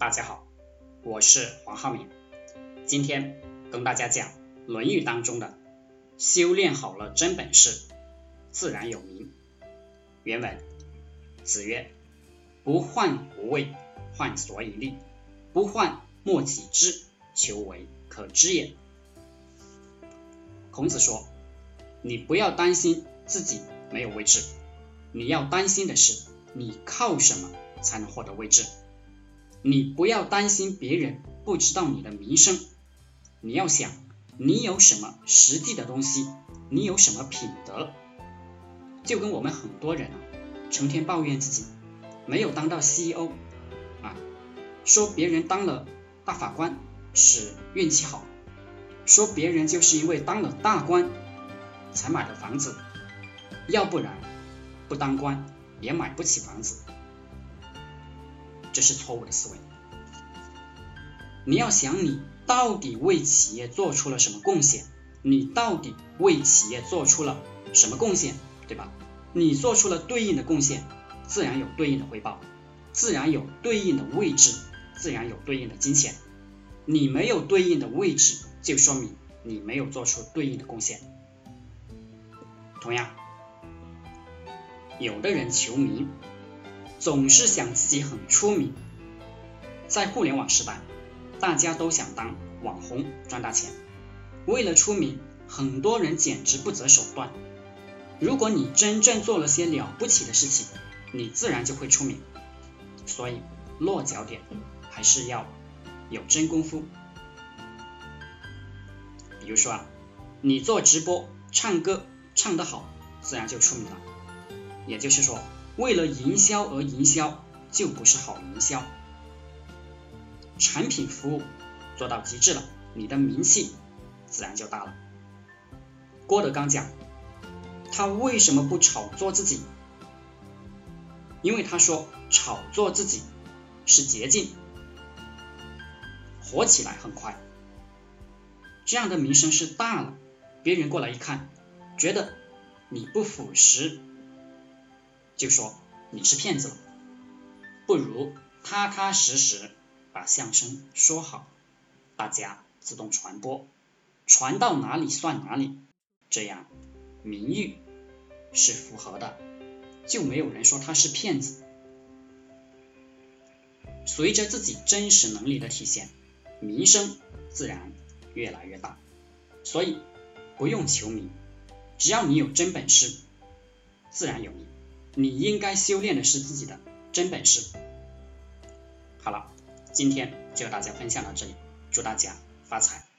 大家好，我是黄浩明，今天跟大家讲《论语》当中的“修炼好了真本事，自然有名”。原文：子曰：“不患无位，患所以立；不患莫己知，求为可知也。”孔子说：“你不要担心自己没有位置，你要担心的是你靠什么才能获得位置。你不要担心别人不知道你的名声，你要想你有什么实际的东西，你有什么品德。就跟我们很多人啊，成天抱怨自己没有当到 CEO 啊，说别人当了大法官是运气好。”说别人就是因为当了大官才买的房子，要不然不当官也买不起房子，这是错误的思维。你要想你到底为企业做出了什么贡献，你到底为企业做出了什么贡献，对吧？你做出了对应的贡献，自然有对应的回报，自然有对应的位置，自然有对应的金钱。你没有对应的位置。就说明你没有做出对应的贡献。同样，有的人求名，总是想自己很出名。在互联网时代，大家都想当网红赚大钱，为了出名，很多人简直不择手段。如果你真正做了些了不起的事情，你自然就会出名。所以，落脚点还是要有真功夫。比如说啊，你做直播唱歌唱得好，自然就出名了。也就是说，为了营销而营销，就不是好营销。产品服务做到极致了，你的名气自然就大了。郭德纲讲，他为什么不炒作自己？因为他说炒作自己是捷径，火起来很快。这样的名声是大了，别人过来一看，觉得你不腐蚀，就说你是骗子了。不如踏踏实实把相声说好，大家自动传播，传到哪里算哪里，这样名誉是符合的，就没有人说他是骗子。随着自己真实能力的体现，名声自然。越来越大，所以不用求名，只要你有真本事，自然有名。你应该修炼的是自己的真本事。好了，今天就和大家分享到这里，祝大家发财。